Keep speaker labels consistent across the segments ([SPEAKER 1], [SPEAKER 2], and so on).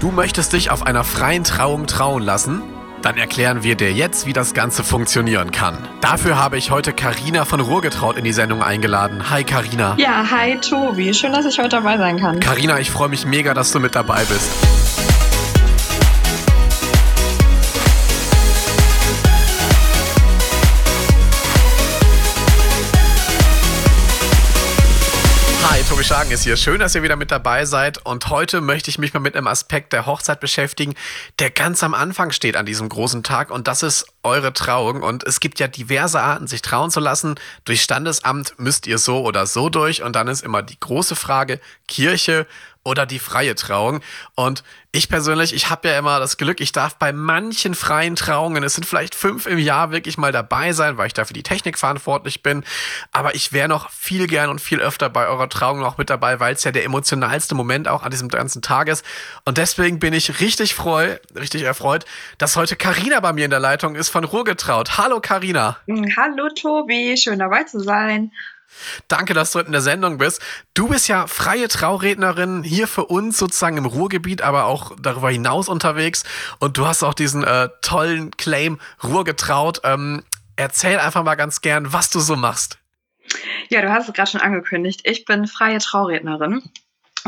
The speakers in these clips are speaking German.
[SPEAKER 1] Du möchtest dich auf einer freien Trauung trauen lassen? Dann erklären wir dir jetzt, wie das Ganze funktionieren kann. Dafür habe ich heute Karina von Ruhrgetraut in die Sendung eingeladen. Hi Karina.
[SPEAKER 2] Ja, hi Tobi. Schön, dass ich heute dabei sein kann.
[SPEAKER 1] Karina, ich freue mich mega, dass du mit dabei bist. Schagen ist hier. Schön, dass ihr wieder mit dabei seid. Und heute möchte ich mich mal mit einem Aspekt der Hochzeit beschäftigen, der ganz am Anfang steht an diesem großen Tag. Und das ist eure Trauung. Und es gibt ja diverse Arten, sich trauen zu lassen. Durch Standesamt müsst ihr so oder so durch. Und dann ist immer die große Frage, Kirche oder die freie Trauung. Und ich persönlich, ich habe ja immer das Glück, ich darf bei manchen freien Trauungen, es sind vielleicht fünf im Jahr, wirklich mal dabei sein, weil ich dafür die Technik verantwortlich bin. Aber ich wäre noch viel gern und viel öfter bei eurer Trauung noch mit dabei, weil es ja der emotionalste Moment auch an diesem ganzen Tag ist. Und deswegen bin ich richtig freu, richtig erfreut, dass heute Karina bei mir in der Leitung ist von Ruhrgetraut. Hallo Karina.
[SPEAKER 2] Hallo Tobi, schön dabei zu sein.
[SPEAKER 1] Danke, dass du in der Sendung bist. Du bist ja freie Traurednerin hier für uns sozusagen im Ruhrgebiet, aber auch darüber hinaus unterwegs. Und du hast auch diesen äh, tollen Claim Ruhr getraut. Ähm, erzähl einfach mal ganz gern, was du so machst.
[SPEAKER 2] Ja, du hast es gerade schon angekündigt. Ich bin freie Traurednerin.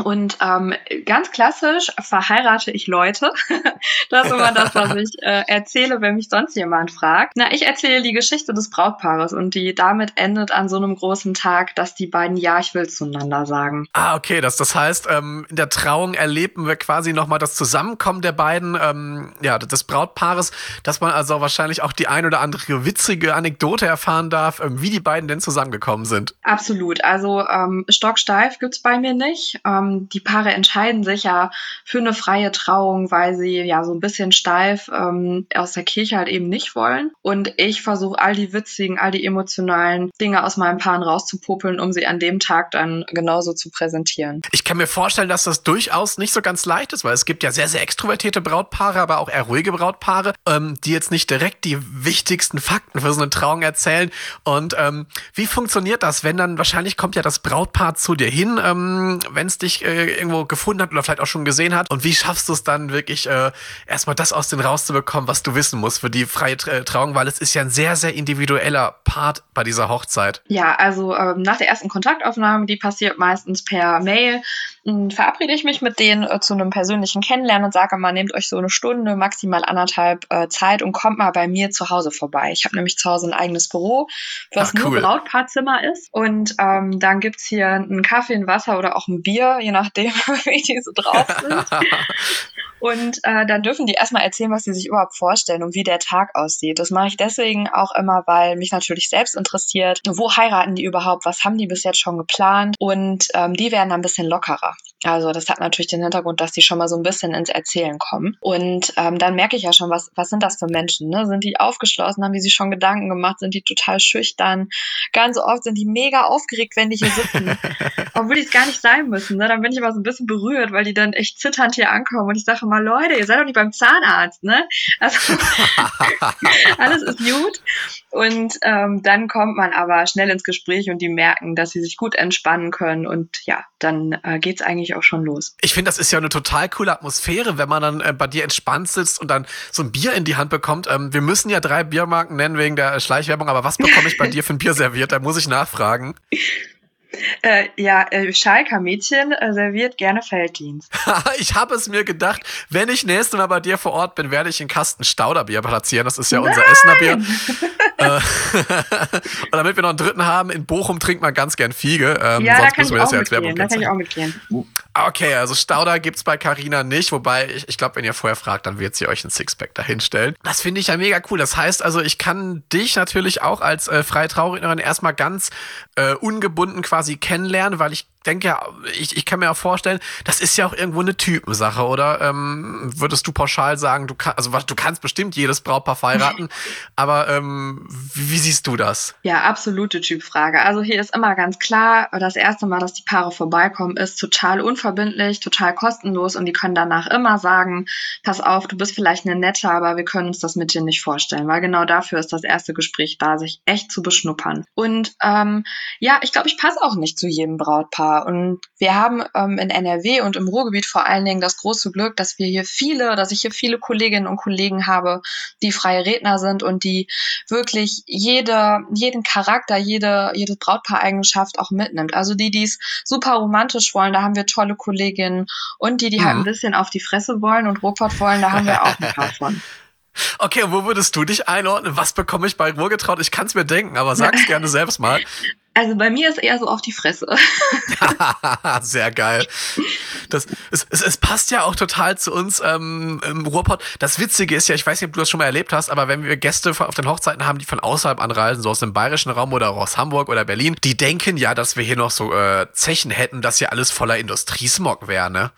[SPEAKER 2] Und ähm, ganz klassisch verheirate ich Leute. das ist immer das, was ich äh, erzähle, wenn mich sonst jemand fragt. Na, ich erzähle die Geschichte des Brautpaares und die damit endet an so einem großen Tag, dass die beiden Ja, ich will zueinander sagen.
[SPEAKER 1] Ah, okay. Das, das heißt, ähm, in der Trauung erleben wir quasi nochmal das Zusammenkommen der beiden, ähm, ja, des Brautpaares, dass man also wahrscheinlich auch die ein oder andere witzige Anekdote erfahren darf, ähm, wie die beiden denn zusammengekommen sind.
[SPEAKER 2] Absolut. Also ähm, stocksteif gibt's bei mir nicht. Ähm, ähm, die Paare entscheiden sich ja für eine freie Trauung, weil sie ja so ein bisschen steif ähm, aus der Kirche halt eben nicht wollen. Und ich versuche all die witzigen, all die emotionalen Dinge aus meinen Paaren rauszupopeln, um sie an dem Tag dann genauso zu präsentieren.
[SPEAKER 1] Ich kann mir vorstellen, dass das durchaus nicht so ganz leicht ist, weil es gibt ja sehr, sehr extrovertierte Brautpaare, aber auch eher ruhige Brautpaare, ähm, die jetzt nicht direkt die wichtigsten Fakten für so eine Trauung erzählen. Und ähm, wie funktioniert das, wenn dann wahrscheinlich kommt ja das Brautpaar zu dir hin, ähm, wenn es dich äh, irgendwo gefunden hat oder vielleicht auch schon gesehen hat? Und wie schaffst du es dann wirklich äh, erstmal das aus den rauszubekommen, was du wissen musst für die freie äh, Trauung? Weil es ist ja ein sehr, sehr individueller Part bei dieser Hochzeit.
[SPEAKER 2] Ja, also ähm, nach der ersten Kontaktaufnahme, die passiert meistens per Mail, verabrede ich mich mit denen äh, zu einem persönlichen Kennenlernen und sage mal, nehmt euch so eine Stunde, maximal anderthalb äh, Zeit und kommt mal bei mir zu Hause vorbei. Ich habe nämlich zu Hause ein eigenes Büro, was Ach, cool. nur Brautpaarzimmer ist. Und ähm, dann gibt's hier einen Kaffee, ein Wasser oder auch ein Bier, je nachdem, wie die so drauf sind. Und äh, dann dürfen die erstmal erzählen, was sie sich überhaupt vorstellen und wie der Tag aussieht. Das mache ich deswegen auch immer, weil mich natürlich selbst interessiert, wo heiraten die überhaupt, was haben die bis jetzt schon geplant und ähm, die werden dann ein bisschen lockerer. Also das hat natürlich den Hintergrund, dass die schon mal so ein bisschen ins Erzählen kommen. Und ähm, dann merke ich ja schon, was, was sind das für Menschen? Ne? Sind die aufgeschlossen? Haben die sich schon Gedanken gemacht? Sind die total schüchtern? Ganz oft sind die mega aufgeregt, wenn die hier sitzen. Obwohl die es gar nicht sein müssen. Ne? Dann bin ich immer so ein bisschen berührt, weil die dann echt zitternd hier ankommen und ich sage mal, Leute, ihr seid doch nicht beim Zahnarzt, ne? Also alles ist gut. Und ähm, dann kommt man aber schnell ins Gespräch und die merken, dass sie sich gut entspannen können und ja, dann äh, geht's eigentlich auch schon los.
[SPEAKER 1] Ich finde, das ist ja eine total coole Atmosphäre, wenn man dann äh, bei dir entspannt sitzt und dann so ein Bier in die Hand bekommt. Ähm, wir müssen ja drei Biermarken nennen wegen der Schleichwerbung, aber was bekomme ich bei dir für ein Bier serviert? Da muss ich nachfragen.
[SPEAKER 2] Äh, ja, äh, Schalker Mädchen äh, serviert gerne Felddienst.
[SPEAKER 1] ich habe es mir gedacht, wenn ich nächstes Mal bei dir vor Ort bin, werde ich einen Kasten Stauderbier platzieren. Das ist ja unser Nein! Essener Bier. Äh, und damit wir noch einen dritten haben, in Bochum trinkt man ganz gern Fiege.
[SPEAKER 2] Ähm, ja, sonst müssen wir das ja als Werbung Da kann ich auch mitgehen.
[SPEAKER 1] Okay, also Stauder gibt's bei Carina nicht, wobei ich, ich glaube, wenn ihr vorher fragt, dann wird sie euch ein Sixpack dahinstellen. Das finde ich ja mega cool. Das heißt also, ich kann dich natürlich auch als äh, freie Traurednerin erstmal ganz äh, ungebunden quasi kennenlernen, weil ich denke ja, ich, ich kann mir auch vorstellen, das ist ja auch irgendwo eine Typensache, oder? Ähm, würdest du pauschal sagen, du kannst, also du kannst bestimmt jedes Brautpaar heiraten, aber ähm, wie, wie, siehst du das?
[SPEAKER 2] Ja, absolute Typfrage. Also hier ist immer ganz klar, das erste Mal, dass die Paare vorbeikommen, ist total unverbindlich, total kostenlos und die können danach immer sagen, pass auf, du bist vielleicht eine nette, aber wir können uns das mit dir nicht vorstellen, weil genau dafür ist das erste Gespräch da, sich echt zu beschnuppern. Und ähm, ja, ich glaube, ich passe auch nicht zu jedem Brautpaar wunderbar. Und wir haben ähm, in NRW und im Ruhrgebiet vor allen Dingen das große Glück, dass wir hier viele, dass ich hier viele Kolleginnen und Kollegen habe, die freie Redner sind und die wirklich jede, jeden Charakter, jede, jede Brautpaareigenschaft auch mitnimmt. Also die, die es super romantisch wollen, da haben wir tolle Kolleginnen und die, die halt mhm. halt ein bisschen auf die Fresse wollen und Ruhrpott wollen, da haben wir auch ein paar von.
[SPEAKER 1] Okay, und wo würdest du dich einordnen? Was bekomme ich bei Ruhrgetraut? Ich kann es mir denken, aber sag's gerne selbst mal.
[SPEAKER 2] Also bei mir ist eher so auf die Fresse.
[SPEAKER 1] Sehr geil. Das, es, es, es, passt ja auch total zu uns ähm, im Ruhrpott. Das Witzige ist ja, ich weiß nicht, ob du das schon mal erlebt hast, aber wenn wir Gäste auf den Hochzeiten haben, die von außerhalb anreisen, so aus dem bayerischen Raum oder aus Hamburg oder Berlin, die denken ja, dass wir hier noch so äh, Zechen hätten, dass hier alles voller Industriesmog wäre, ne?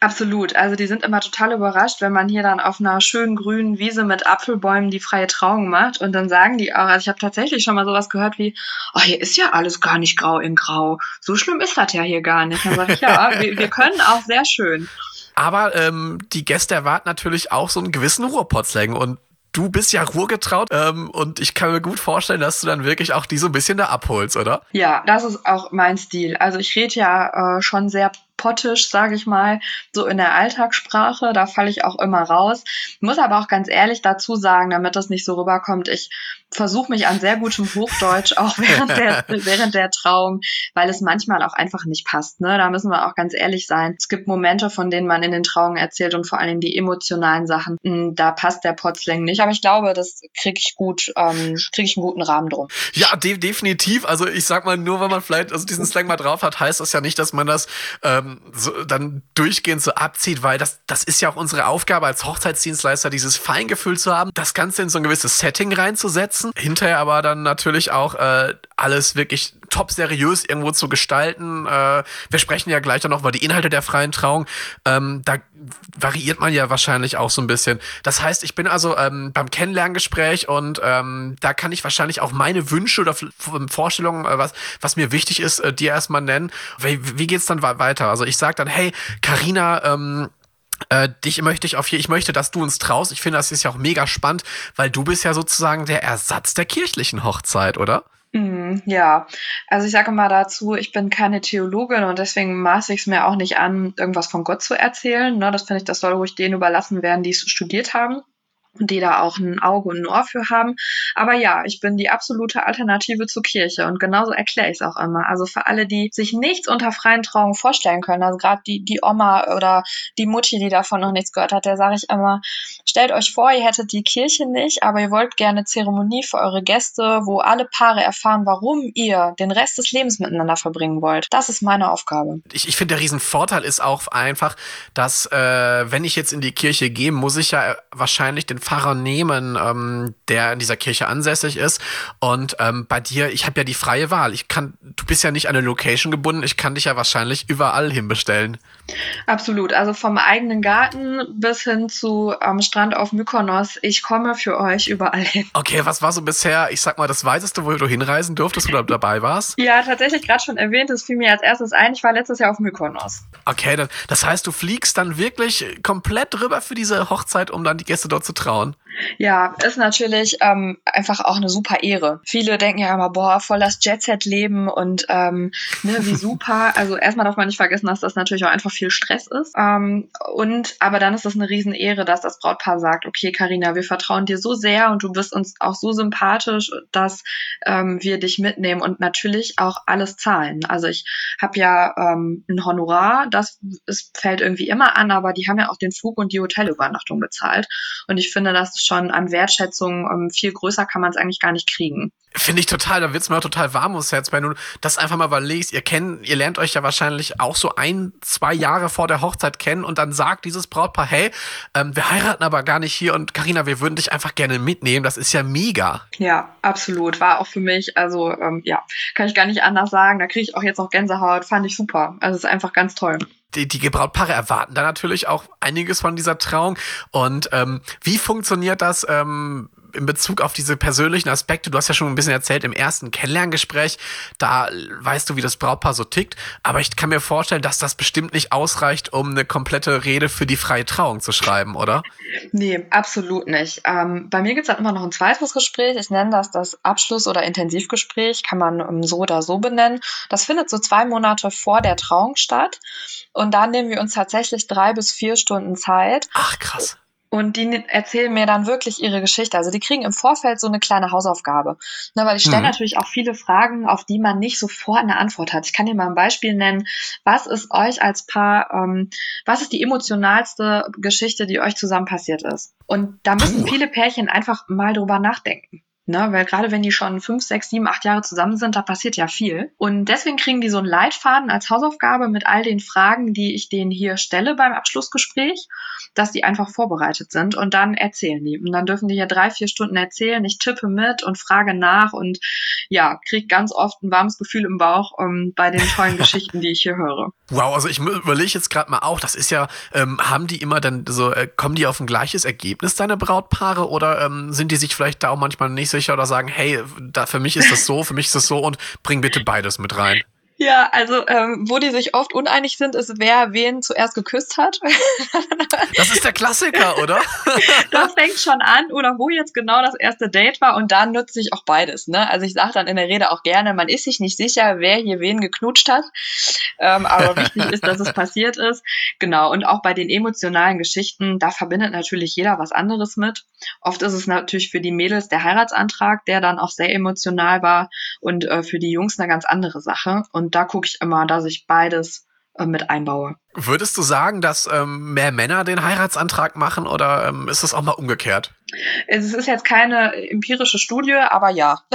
[SPEAKER 2] Absolut. Also die sind immer total überrascht, wenn man hier dann auf einer schönen grünen Wiese mit Apfelbäumen die freie Trauung macht. Und dann sagen die auch, also ich habe tatsächlich schon mal sowas gehört wie, oh, hier ist ja alles gar nicht grau in grau. So schlimm ist das ja hier gar nicht. Dann sage ich, ja, wir, wir können auch sehr schön.
[SPEAKER 1] Aber ähm, die Gäste erwarten natürlich auch so einen gewissen Ruhrpotzlängen und du bist ja ruhrgetraut ähm, und ich kann mir gut vorstellen, dass du dann wirklich auch die so ein bisschen da abholst, oder?
[SPEAKER 2] Ja, das ist auch mein Stil. Also ich rede ja äh, schon sehr pottisch, sage ich mal, so in der Alltagssprache. Da falle ich auch immer raus. Muss aber auch ganz ehrlich dazu sagen, damit das nicht so rüberkommt, ich versuche mich an sehr gutem Hochdeutsch auch während der, während der Trauung, weil es manchmal auch einfach nicht passt. Ne? Da müssen wir auch ganz ehrlich sein. Es gibt Momente, von denen man in den Trauungen erzählt und vor allem die emotionalen Sachen, hm, da passt der Potslang nicht. Aber ich glaube, das kriege ich gut, ähm, kriege ich einen guten Rahmen drum.
[SPEAKER 1] Ja, de definitiv. Also ich sag mal, nur weil man vielleicht also diesen Slang mal drauf hat, heißt das ja nicht, dass man das ähm, so, dann durchgehend so abzieht, weil das, das ist ja auch unsere Aufgabe als Hochzeitsdienstleister, dieses Feingefühl zu haben, das Ganze in so ein gewisses Setting reinzusetzen, hinterher aber dann natürlich auch äh, alles wirklich top seriös irgendwo zu gestalten. Äh, wir sprechen ja gleich dann noch über die Inhalte der freien Trauung. Ähm, da variiert man ja wahrscheinlich auch so ein bisschen. Das heißt, ich bin also ähm, beim Kennenlerngespräch und ähm, da kann ich wahrscheinlich auch meine Wünsche oder Vorstellungen, äh, was, was mir wichtig ist, äh, dir erstmal nennen. Wie, wie geht's dann weiter? Also ich sage dann, hey, Karina, ähm, äh, dich möchte ich auf hier, ich möchte, dass du uns traust. Ich finde, das ist ja auch mega spannend, weil du bist ja sozusagen der Ersatz der kirchlichen Hochzeit, oder?
[SPEAKER 2] Mm, ja, also ich sage mal dazu, ich bin keine Theologin und deswegen maße ich es mir auch nicht an, irgendwas von Gott zu erzählen. Ne? Das finde ich, das soll ruhig denen überlassen werden, die es studiert haben die da auch ein Auge und ein Ohr für haben. Aber ja, ich bin die absolute Alternative zur Kirche und genauso erkläre ich es auch immer. Also für alle, die sich nichts unter freien Trauungen vorstellen können, also gerade die, die Oma oder die Mutti, die davon noch nichts gehört hat, der sage ich immer, stellt euch vor, ihr hättet die Kirche nicht, aber ihr wollt gerne Zeremonie für eure Gäste, wo alle Paare erfahren, warum ihr den Rest des Lebens miteinander verbringen wollt. Das ist meine Aufgabe.
[SPEAKER 1] Ich, ich finde, der Riesenvorteil ist auch einfach, dass äh, wenn ich jetzt in die Kirche gehe, muss ich ja wahrscheinlich den Pfarrer nehmen, ähm, der in dieser Kirche ansässig ist. Und ähm, bei dir, ich habe ja die freie Wahl. Ich kann, du bist ja nicht an eine Location gebunden. Ich kann dich ja wahrscheinlich überall hinbestellen.
[SPEAKER 2] Absolut. Also vom eigenen Garten bis hin zu am Strand auf Mykonos. Ich komme für euch überall hin.
[SPEAKER 1] Okay, was war so bisher, ich sag mal, das Weiteste, wo du hinreisen durftest oder dabei warst?
[SPEAKER 2] Ja, tatsächlich gerade schon erwähnt. Das fiel mir als erstes ein. Ich war letztes Jahr auf Mykonos.
[SPEAKER 1] Okay, das heißt, du fliegst dann wirklich komplett rüber für diese Hochzeit, um dann die Gäste dort zu trauen?
[SPEAKER 2] Ja, ist natürlich ähm, einfach auch eine super Ehre. Viele denken ja immer, boah, voll das Jet-Set-Leben und ähm, ne, wie super. Also erstmal darf man nicht vergessen, dass das natürlich auch einfach viel Stress ist. Ähm, und aber dann ist es eine Riesenehre, dass das Brautpaar sagt, okay, Karina, wir vertrauen dir so sehr und du bist uns auch so sympathisch, dass ähm, wir dich mitnehmen und natürlich auch alles zahlen. Also ich habe ja ähm, ein Honorar, das ist, fällt irgendwie immer an, aber die haben ja auch den Flug und die Hotelübernachtung bezahlt. Und ich finde, das schon an Wertschätzung ähm, viel größer kann man es eigentlich gar nicht kriegen.
[SPEAKER 1] Finde ich total, da wird's mir auch total warm ums Herz, wenn du das einfach mal überlegst. Ihr kennt, ihr lernt euch ja wahrscheinlich auch so ein, zwei Jahre vor der Hochzeit kennen und dann sagt dieses Brautpaar, hey, ähm, wir heiraten aber gar nicht hier und Karina, wir würden dich einfach gerne mitnehmen. Das ist ja mega.
[SPEAKER 2] Ja, absolut. War auch für mich, also ähm, ja, kann ich gar nicht anders sagen. Da kriege ich auch jetzt noch Gänsehaut. Fand ich super. Also ist einfach ganz toll
[SPEAKER 1] die, die Brautpaare erwarten da natürlich auch einiges von dieser Trauung. Und ähm, wie funktioniert das? Ähm, in Bezug auf diese persönlichen Aspekte, du hast ja schon ein bisschen erzählt im ersten Kennenlerngespräch, da weißt du, wie das Brautpaar so tickt, aber ich kann mir vorstellen, dass das bestimmt nicht ausreicht, um eine komplette Rede für die freie Trauung zu schreiben, oder?
[SPEAKER 2] Nee, absolut nicht. Ähm, bei mir gibt es dann immer noch ein zweites Gespräch. Ich nenne das das Abschluss- oder Intensivgespräch, kann man um, so oder so benennen. Das findet so zwei Monate vor der Trauung statt. Und da nehmen wir uns tatsächlich drei bis vier Stunden Zeit.
[SPEAKER 1] Ach, krass.
[SPEAKER 2] Und die erzählen mir dann wirklich ihre Geschichte. Also die kriegen im Vorfeld so eine kleine Hausaufgabe. Na, weil ich stelle mhm. natürlich auch viele Fragen, auf die man nicht sofort eine Antwort hat. Ich kann dir mal ein Beispiel nennen. Was ist euch als Paar, ähm, was ist die emotionalste Geschichte, die euch zusammen passiert ist? Und da müssen viele Pärchen einfach mal drüber nachdenken. Ne, weil gerade wenn die schon fünf, sechs, sieben, acht Jahre zusammen sind, da passiert ja viel. Und deswegen kriegen die so einen Leitfaden als Hausaufgabe mit all den Fragen, die ich denen hier stelle beim Abschlussgespräch, dass die einfach vorbereitet sind und dann erzählen die. Und dann dürfen die hier drei, vier Stunden erzählen. Ich tippe mit und frage nach und ja, kriege ganz oft ein warmes Gefühl im Bauch um, ähm, bei den tollen Geschichten, die ich hier höre.
[SPEAKER 1] Wow, also ich überlege jetzt gerade mal auch, das ist ja, ähm, haben die immer dann so, äh, kommen die auf ein gleiches Ergebnis, deine Brautpaare, oder ähm, sind die sich vielleicht da auch manchmal nicht sicher oder sagen, hey, da, für mich ist das so, für mich ist das so und bring bitte beides mit rein.
[SPEAKER 2] Ja, also ähm, wo die sich oft uneinig sind, ist, wer wen zuerst geküsst hat.
[SPEAKER 1] Das ist der Klassiker, oder?
[SPEAKER 2] das fängt schon an, oder wo jetzt genau das erste Date war und da nutze ich auch beides. Ne? Also ich sage dann in der Rede auch gerne, man ist sich nicht sicher, wer hier wen geknutscht hat, ähm, aber wichtig ist, dass es passiert ist. Genau, und auch bei den emotionalen Geschichten, da verbindet natürlich jeder was anderes mit. Oft ist es natürlich für die Mädels der Heiratsantrag, der dann auch sehr emotional war und äh, für die Jungs eine ganz andere Sache. Und da gucke ich immer, dass ich beides äh, mit einbaue.
[SPEAKER 1] Würdest du sagen, dass ähm, mehr Männer den Heiratsantrag machen oder ähm, ist das auch mal umgekehrt?
[SPEAKER 2] Es ist jetzt keine empirische Studie, aber ja.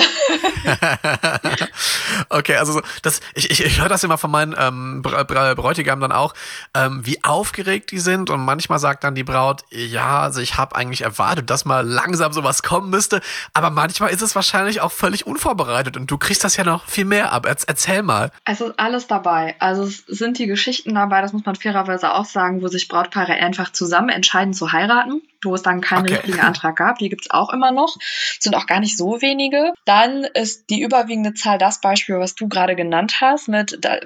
[SPEAKER 1] okay, also das, ich, ich, ich höre das immer von meinen ähm, Bräutigam dann auch, ähm, wie aufgeregt die sind und manchmal sagt dann die Braut, ja, also ich habe eigentlich erwartet, dass mal langsam sowas kommen müsste, aber manchmal ist es wahrscheinlich auch völlig unvorbereitet und du kriegst das ja noch viel mehr ab. Erzähl mal.
[SPEAKER 2] Also alles dabei. Also es sind die Geschichten dabei, das muss man fairerweise auch sagen, wo sich Brautpaare einfach zusammen entscheiden zu heiraten wo es dann keinen okay. richtigen Antrag gab. Die gibt's auch immer noch. Sind auch gar nicht so wenige. Dann ist die überwiegende Zahl das Beispiel, was du gerade genannt hast, mit da,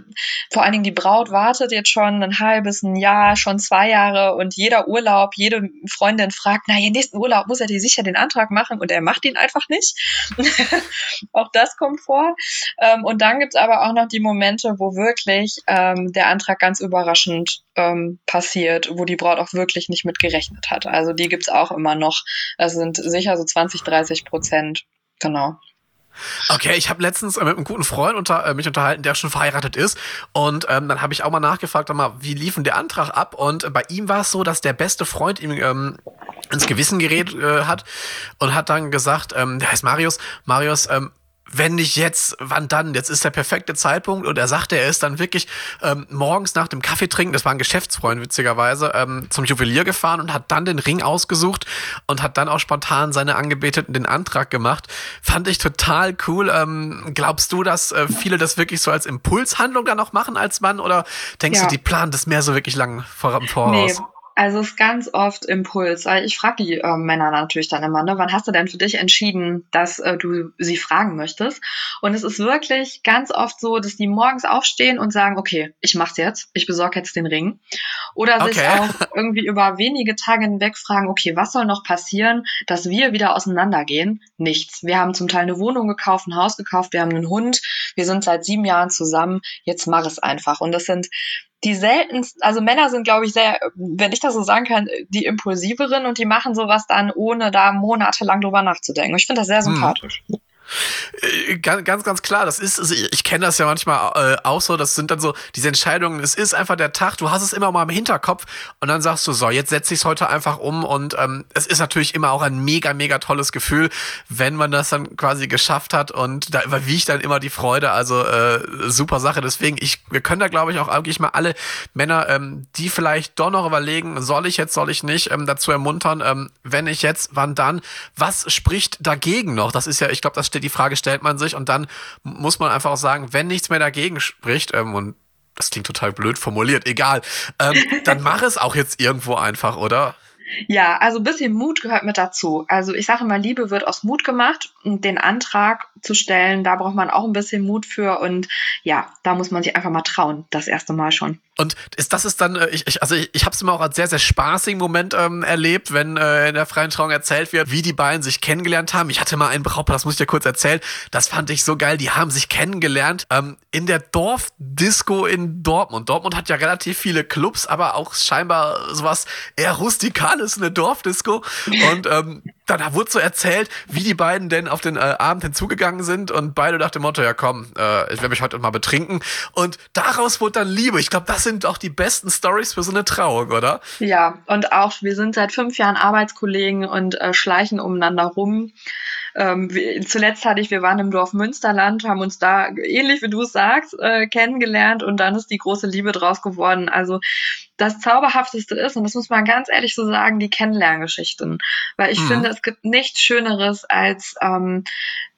[SPEAKER 2] vor allen Dingen die Braut wartet jetzt schon ein halbes, ein Jahr, schon zwei Jahre und jeder Urlaub, jede Freundin fragt, na, ihren nächsten Urlaub muss er dir sicher den Antrag machen und er macht ihn einfach nicht. auch das kommt vor. Ähm, und dann gibt's aber auch noch die Momente, wo wirklich ähm, der Antrag ganz überraschend ähm, passiert, wo die Braut auch wirklich nicht mit gerechnet hat. Also die gibt's auch immer noch. Das sind sicher so 20, 30 Prozent. Genau.
[SPEAKER 1] Okay, ich habe letztens äh, mit einem guten Freund unter, äh, mich unterhalten, der schon verheiratet ist. Und ähm, dann habe ich auch mal nachgefragt, mal, wie lief denn der Antrag ab? Und äh, bei ihm war es so, dass der beste Freund ihm ähm, ins Gewissen gerät äh, hat und hat dann gesagt, ähm, der heißt Marius, Marius, ähm, wenn nicht jetzt, wann dann? Jetzt ist der perfekte Zeitpunkt. Und er sagte, er ist dann wirklich ähm, morgens nach dem Kaffee trinken, das war ein Geschäftsfreund witzigerweise, ähm, zum Juwelier gefahren und hat dann den Ring ausgesucht und hat dann auch spontan seine Angebeteten den Antrag gemacht. Fand ich total cool. Ähm, glaubst du, dass äh, viele das wirklich so als Impulshandlung dann auch machen als Mann? Oder denkst ja. du, die planen das mehr so wirklich lang voraus? Nee,
[SPEAKER 2] also es ist ganz oft Impuls. Ich frage die äh, Männer natürlich dann immer, ne, wann hast du denn für dich entschieden, dass äh, du sie fragen möchtest? Und es ist wirklich ganz oft so, dass die morgens aufstehen und sagen, okay, ich mach's jetzt, ich besorge jetzt den Ring. Oder okay. sich auch irgendwie über wenige Tage hinweg fragen, okay, was soll noch passieren, dass wir wieder auseinandergehen? Nichts. Wir haben zum Teil eine Wohnung gekauft, ein Haus gekauft, wir haben einen Hund, wir sind seit sieben Jahren zusammen, jetzt mach es einfach. Und das sind die seltensten, also Männer sind, glaube ich, sehr, wenn ich das so sagen kann, die impulsiveren und die machen sowas dann, ohne da monatelang drüber nachzudenken. Ich finde das sehr hm. sympathisch. Hm.
[SPEAKER 1] Äh, ganz, ganz, ganz klar, das ist, also ich kenne das ja manchmal äh, auch so, das sind dann so diese Entscheidungen, es ist einfach der Tag, du hast es immer mal im Hinterkopf und dann sagst du, so, jetzt setze ich es heute einfach um und ähm, es ist natürlich immer auch ein mega, mega tolles Gefühl, wenn man das dann quasi geschafft hat und da überwiegt dann immer die Freude, also äh, super Sache, deswegen, ich, wir können da glaube ich auch eigentlich mal alle Männer, ähm, die vielleicht doch noch überlegen, soll ich jetzt, soll ich nicht, ähm, dazu ermuntern, ähm, wenn ich jetzt, wann dann, was spricht dagegen noch? Das ist ja, ich glaube, das steht die Frage stellt man sich und dann muss man einfach auch sagen, wenn nichts mehr dagegen spricht, ähm, und das klingt total blöd formuliert, egal, ähm, dann mach es auch jetzt irgendwo einfach, oder?
[SPEAKER 2] Ja, also ein bisschen Mut gehört mit dazu. Also ich sage immer, Liebe wird aus Mut gemacht den Antrag zu stellen, da braucht man auch ein bisschen Mut für und ja, da muss man sich einfach mal trauen, das erste Mal schon.
[SPEAKER 1] Und ist das ist dann, äh, ich, ich, also ich, ich habe es immer auch als sehr, sehr spaßigen Moment ähm, erlebt, wenn äh, in der freien Trauung erzählt wird, wie die beiden sich kennengelernt haben. Ich hatte mal einen Brautpaar, das muss ich dir kurz erzählen, das fand ich so geil, die haben sich kennengelernt ähm, in der Dorfdisco in Dortmund. Dortmund hat ja relativ viele Clubs, aber auch scheinbar sowas eher rustikales, eine Dorfdisco. Und ähm, dann wurde so erzählt, wie die beiden denn auf den äh, Abend hinzugegangen sind und beide nach dem Motto, ja komm, äh, ich werde mich heute mal betrinken. Und daraus wurde dann Liebe. Ich glaube, das sind auch die besten Stories für so eine Trauung, oder?
[SPEAKER 2] Ja, und auch wir sind seit fünf Jahren Arbeitskollegen und äh, schleichen umeinander rum. Ähm, wir, zuletzt hatte ich, wir waren im Dorf Münsterland, haben uns da ähnlich wie du es sagst äh, kennengelernt und dann ist die große Liebe draus geworden. Also das Zauberhafteste ist, und das muss man ganz ehrlich so sagen, die Kennenlerngeschichten. Weil ich mhm. finde, es gibt nichts Schöneres als ähm,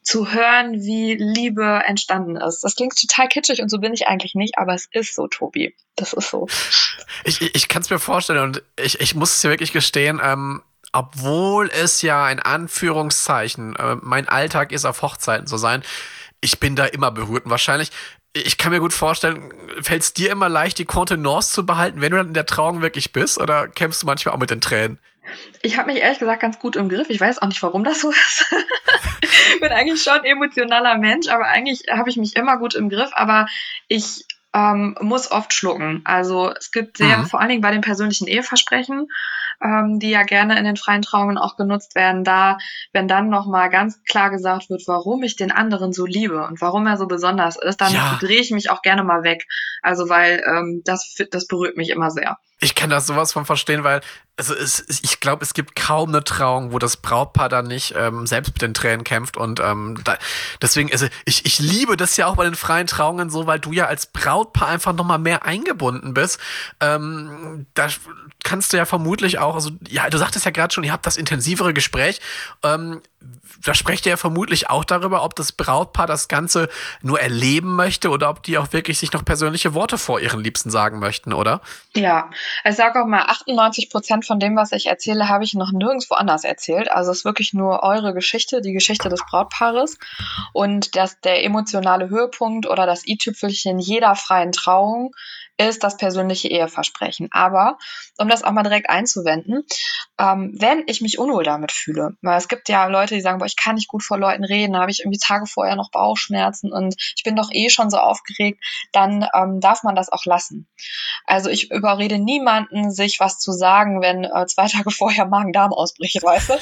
[SPEAKER 2] zu hören, wie Liebe entstanden ist. Das klingt total kitschig und so bin ich eigentlich nicht, aber es ist so, Tobi. Das ist so.
[SPEAKER 1] Ich, ich, ich kann es mir vorstellen und ich, ich muss es dir wirklich gestehen, ähm, obwohl es ja in Anführungszeichen äh, mein Alltag ist, auf Hochzeiten zu sein, ich bin da immer berührt und wahrscheinlich ich kann mir gut vorstellen, fällt es dir immer leicht, die Kontenance zu behalten, wenn du dann in der Trauung wirklich bist? Oder kämpfst du manchmal auch mit den Tränen?
[SPEAKER 2] Ich habe mich ehrlich gesagt ganz gut im Griff. Ich weiß auch nicht, warum das so ist. ich bin eigentlich schon ein emotionaler Mensch, aber eigentlich habe ich mich immer gut im Griff. Aber ich ähm, muss oft schlucken. Also es gibt sehr, mhm. vor allen Dingen bei den persönlichen Eheversprechen, ähm, die ja gerne in den freien Trauungen auch genutzt werden, da, wenn dann nochmal ganz klar gesagt wird, warum ich den anderen so liebe und warum er so besonders ist, dann ja. drehe ich mich auch gerne mal weg. Also weil ähm, das, das berührt mich immer sehr.
[SPEAKER 1] Ich kann das sowas von verstehen, weil also es, ich glaube, es gibt kaum eine Trauung, wo das Brautpaar dann nicht ähm, selbst mit den Tränen kämpft. Und ähm, da, deswegen, also ich, ich liebe das ja auch bei den freien Trauungen so, weil du ja als Brautpaar einfach nochmal mehr eingebunden bist. Ähm, da kannst du ja vermutlich auch, also ja, du sagtest ja gerade schon, ihr habt das intensivere Gespräch. Ähm, da sprecht ihr ja vermutlich auch darüber, ob das Brautpaar das Ganze nur erleben möchte oder ob die auch wirklich sich noch persönliche Worte vor ihren Liebsten sagen möchten, oder?
[SPEAKER 2] Ja, ich sage auch mal, 98 Prozent von dem, was ich erzähle, habe ich noch nirgendwo anders erzählt. Also es ist wirklich nur eure Geschichte, die Geschichte des Brautpaares und das, der emotionale Höhepunkt oder das i-Tüpfelchen jeder freien Trauung ist das persönliche Eheversprechen. Aber um das auch mal direkt einzuwenden, ähm, wenn ich mich unwohl damit fühle, weil es gibt ja Leute, die sagen, boah, ich kann nicht gut vor Leuten reden, da habe ich irgendwie Tage vorher noch Bauchschmerzen und ich bin doch eh schon so aufgeregt, dann ähm, darf man das auch lassen. Also ich überrede niemanden, sich was zu sagen, wenn äh, zwei Tage vorher Magen-Darm ausbricht, weißt du?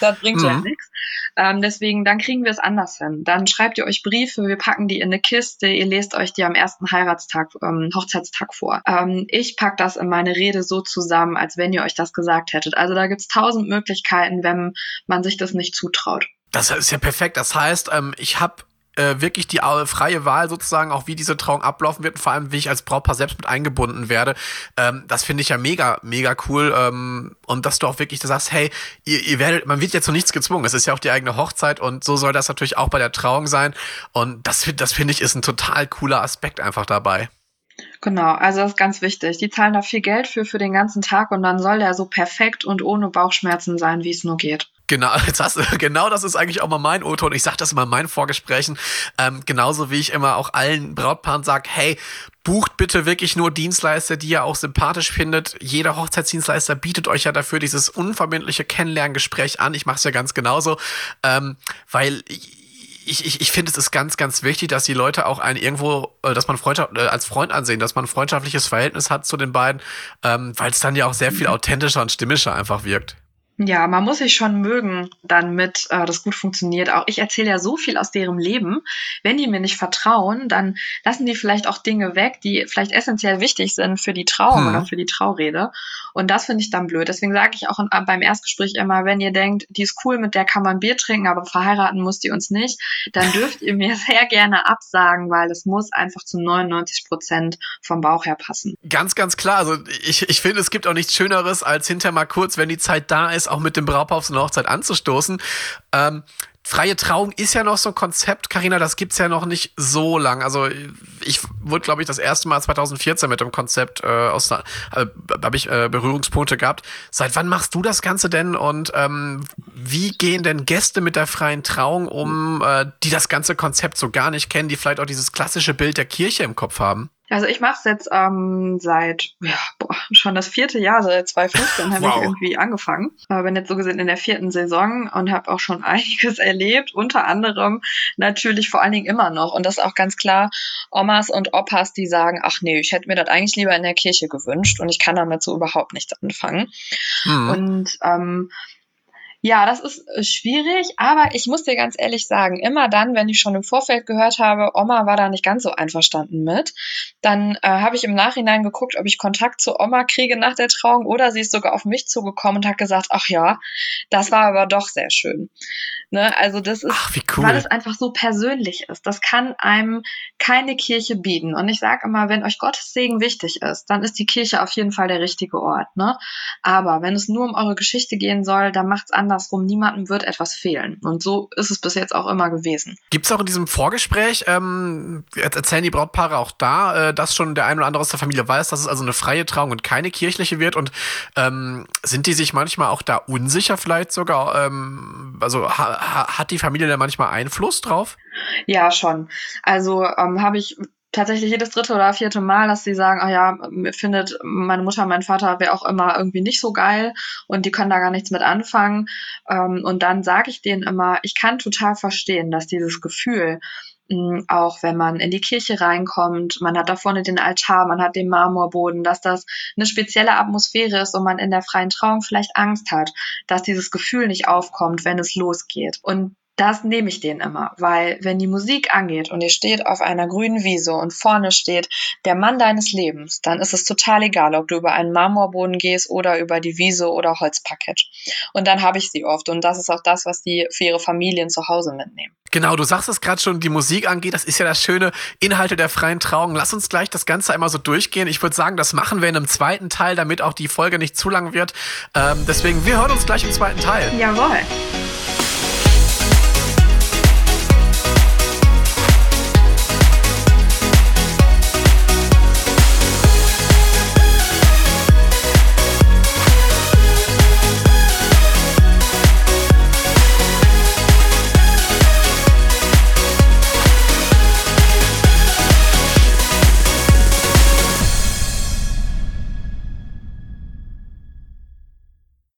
[SPEAKER 2] Das bringt mhm. ja nichts. Ähm, deswegen, dann kriegen wir es anders hin. Dann schreibt ihr euch Briefe, wir packen die in eine Kiste, ihr lest euch die am ersten Heiratstag, ähm, Hochzeitstag vor. Ähm, ich pack das in meine Rede so zusammen, als wenn ihr euch das gesagt hättet. Also da gibt's tausend Möglichkeiten, wenn man sich das nicht zutraut.
[SPEAKER 1] Das ist ja perfekt. Das heißt, ähm, ich habe äh, wirklich die freie Wahl sozusagen, auch wie diese Trauung ablaufen wird und vor allem, wie ich als Brautpaar selbst mit eingebunden werde. Ähm, das finde ich ja mega, mega cool. Ähm, und dass du auch wirklich sagst, hey, ihr, ihr werdet, man wird jetzt zu nichts gezwungen. Es ist ja auch die eigene Hochzeit und so soll das natürlich auch bei der Trauung sein. Und das, das finde ich ist ein total cooler Aspekt einfach dabei.
[SPEAKER 2] Genau, also das ist ganz wichtig. Die zahlen da viel Geld für für den ganzen Tag und dann soll der so perfekt und ohne Bauchschmerzen sein, wie es nur geht.
[SPEAKER 1] Genau, jetzt hast du, genau das ist eigentlich auch mal mein O-Ton. Ich sage das immer in meinen Vorgesprächen. Ähm, genauso wie ich immer auch allen Brautpaaren sage, hey, bucht bitte wirklich nur Dienstleister, die ihr auch sympathisch findet. Jeder Hochzeitsdienstleister bietet euch ja dafür dieses unverbindliche Kennenlerngespräch an. Ich mache es ja ganz genauso, ähm, weil ich, ich, ich finde, es ist ganz, ganz wichtig, dass die Leute auch einen irgendwo, äh, dass man Freundschaft, äh, als Freund ansehen, dass man ein freundschaftliches Verhältnis hat zu den beiden, ähm, weil es dann ja auch sehr viel authentischer und stimmischer einfach wirkt.
[SPEAKER 2] Ja, man muss sich schon mögen, damit äh, das gut funktioniert. Auch ich erzähle ja so viel aus deren Leben. Wenn die mir nicht vertrauen, dann lassen die vielleicht auch Dinge weg, die vielleicht essentiell wichtig sind für die Trauung hm. oder für die Traurede. Und das finde ich dann blöd. Deswegen sage ich auch in, beim Erstgespräch immer, wenn ihr denkt, die ist cool, mit der kann man Bier trinken, aber verheiraten muss die uns nicht, dann dürft ihr mir sehr gerne absagen, weil es muss einfach zu 99 Prozent vom Bauch her passen.
[SPEAKER 1] Ganz, ganz klar. Also ich, ich finde, es gibt auch nichts Schöneres, als hinterher mal kurz, wenn die Zeit da ist, auch mit dem Brautpaar auf so eine Hochzeit anzustoßen. Ähm, freie Trauung ist ja noch so ein Konzept, Karina, das gibt's ja noch nicht so lang. Also ich wurde, glaube ich, das erste Mal 2014 mit dem Konzept äh, aus, äh, habe ich äh, Berührungspunkte gehabt. Seit wann machst du das Ganze denn und ähm, wie gehen denn Gäste mit der freien Trauung um, äh, die das ganze Konzept so gar nicht kennen, die vielleicht auch dieses klassische Bild der Kirche im Kopf haben?
[SPEAKER 2] Also ich mache es jetzt ähm, seit ja, boah, schon das vierte Jahr, seit 2015 habe wow. ich irgendwie angefangen. Aber bin jetzt so gesehen in der vierten Saison und habe auch schon einiges erlebt. Unter anderem natürlich vor allen Dingen immer noch. Und das ist auch ganz klar Omas und Opas, die sagen, ach nee, ich hätte mir das eigentlich lieber in der Kirche gewünscht und ich kann damit so überhaupt nichts anfangen. Mhm. Und ähm, ja, das ist äh, schwierig, aber ich muss dir ganz ehrlich sagen, immer dann, wenn ich schon im Vorfeld gehört habe, Oma war da nicht ganz so einverstanden mit, dann äh, habe ich im Nachhinein geguckt, ob ich Kontakt zu Oma kriege nach der Trauung oder sie ist sogar auf mich zugekommen und hat gesagt, ach ja, das war aber doch sehr schön. Ne? Also das ist, ach, cool. weil es einfach so persönlich ist. Das kann einem keine Kirche bieten. Und ich sage immer, wenn euch Gottes Segen wichtig ist, dann ist die Kirche auf jeden Fall der richtige Ort. Ne? Aber wenn es nur um eure Geschichte gehen soll, dann macht's an andersrum, niemandem wird etwas fehlen. Und so ist es bis jetzt auch immer gewesen.
[SPEAKER 1] Gibt es auch in diesem Vorgespräch, ähm, erzählen die Brautpaare auch da, äh, dass schon der ein oder andere aus der Familie weiß, dass es also eine freie Trauung und keine kirchliche wird? Und ähm, sind die sich manchmal auch da unsicher vielleicht sogar? Ähm, also ha hat die Familie da manchmal Einfluss drauf?
[SPEAKER 2] Ja, schon. Also ähm, habe ich tatsächlich jedes dritte oder vierte Mal, dass sie sagen, ah ja, findet meine Mutter, mein Vater, wer auch immer irgendwie nicht so geil und die können da gar nichts mit anfangen. Ähm, und dann sage ich denen immer, ich kann total verstehen, dass dieses Gefühl, hm, auch wenn man in die Kirche reinkommt, man hat da vorne den Altar, man hat den Marmorboden, dass das eine spezielle Atmosphäre ist und man in der freien Trauung vielleicht Angst hat, dass dieses Gefühl nicht aufkommt, wenn es losgeht. Und das nehme ich denen immer, weil wenn die Musik angeht und ihr steht auf einer grünen Wiese und vorne steht der Mann deines Lebens, dann ist es total egal, ob du über einen Marmorboden gehst oder über die Wiese oder Holzparkett. Und dann habe ich sie oft und das ist auch das, was die für ihre Familien zu Hause mitnehmen.
[SPEAKER 1] Genau, du sagst es gerade schon, die Musik angeht, das ist ja das schöne Inhalte der freien Trauung. Lass uns gleich das Ganze einmal so durchgehen. Ich würde sagen, das machen wir in einem zweiten Teil, damit auch die Folge nicht zu lang wird. Ähm, deswegen, wir hören uns gleich im zweiten Teil.
[SPEAKER 2] Jawohl.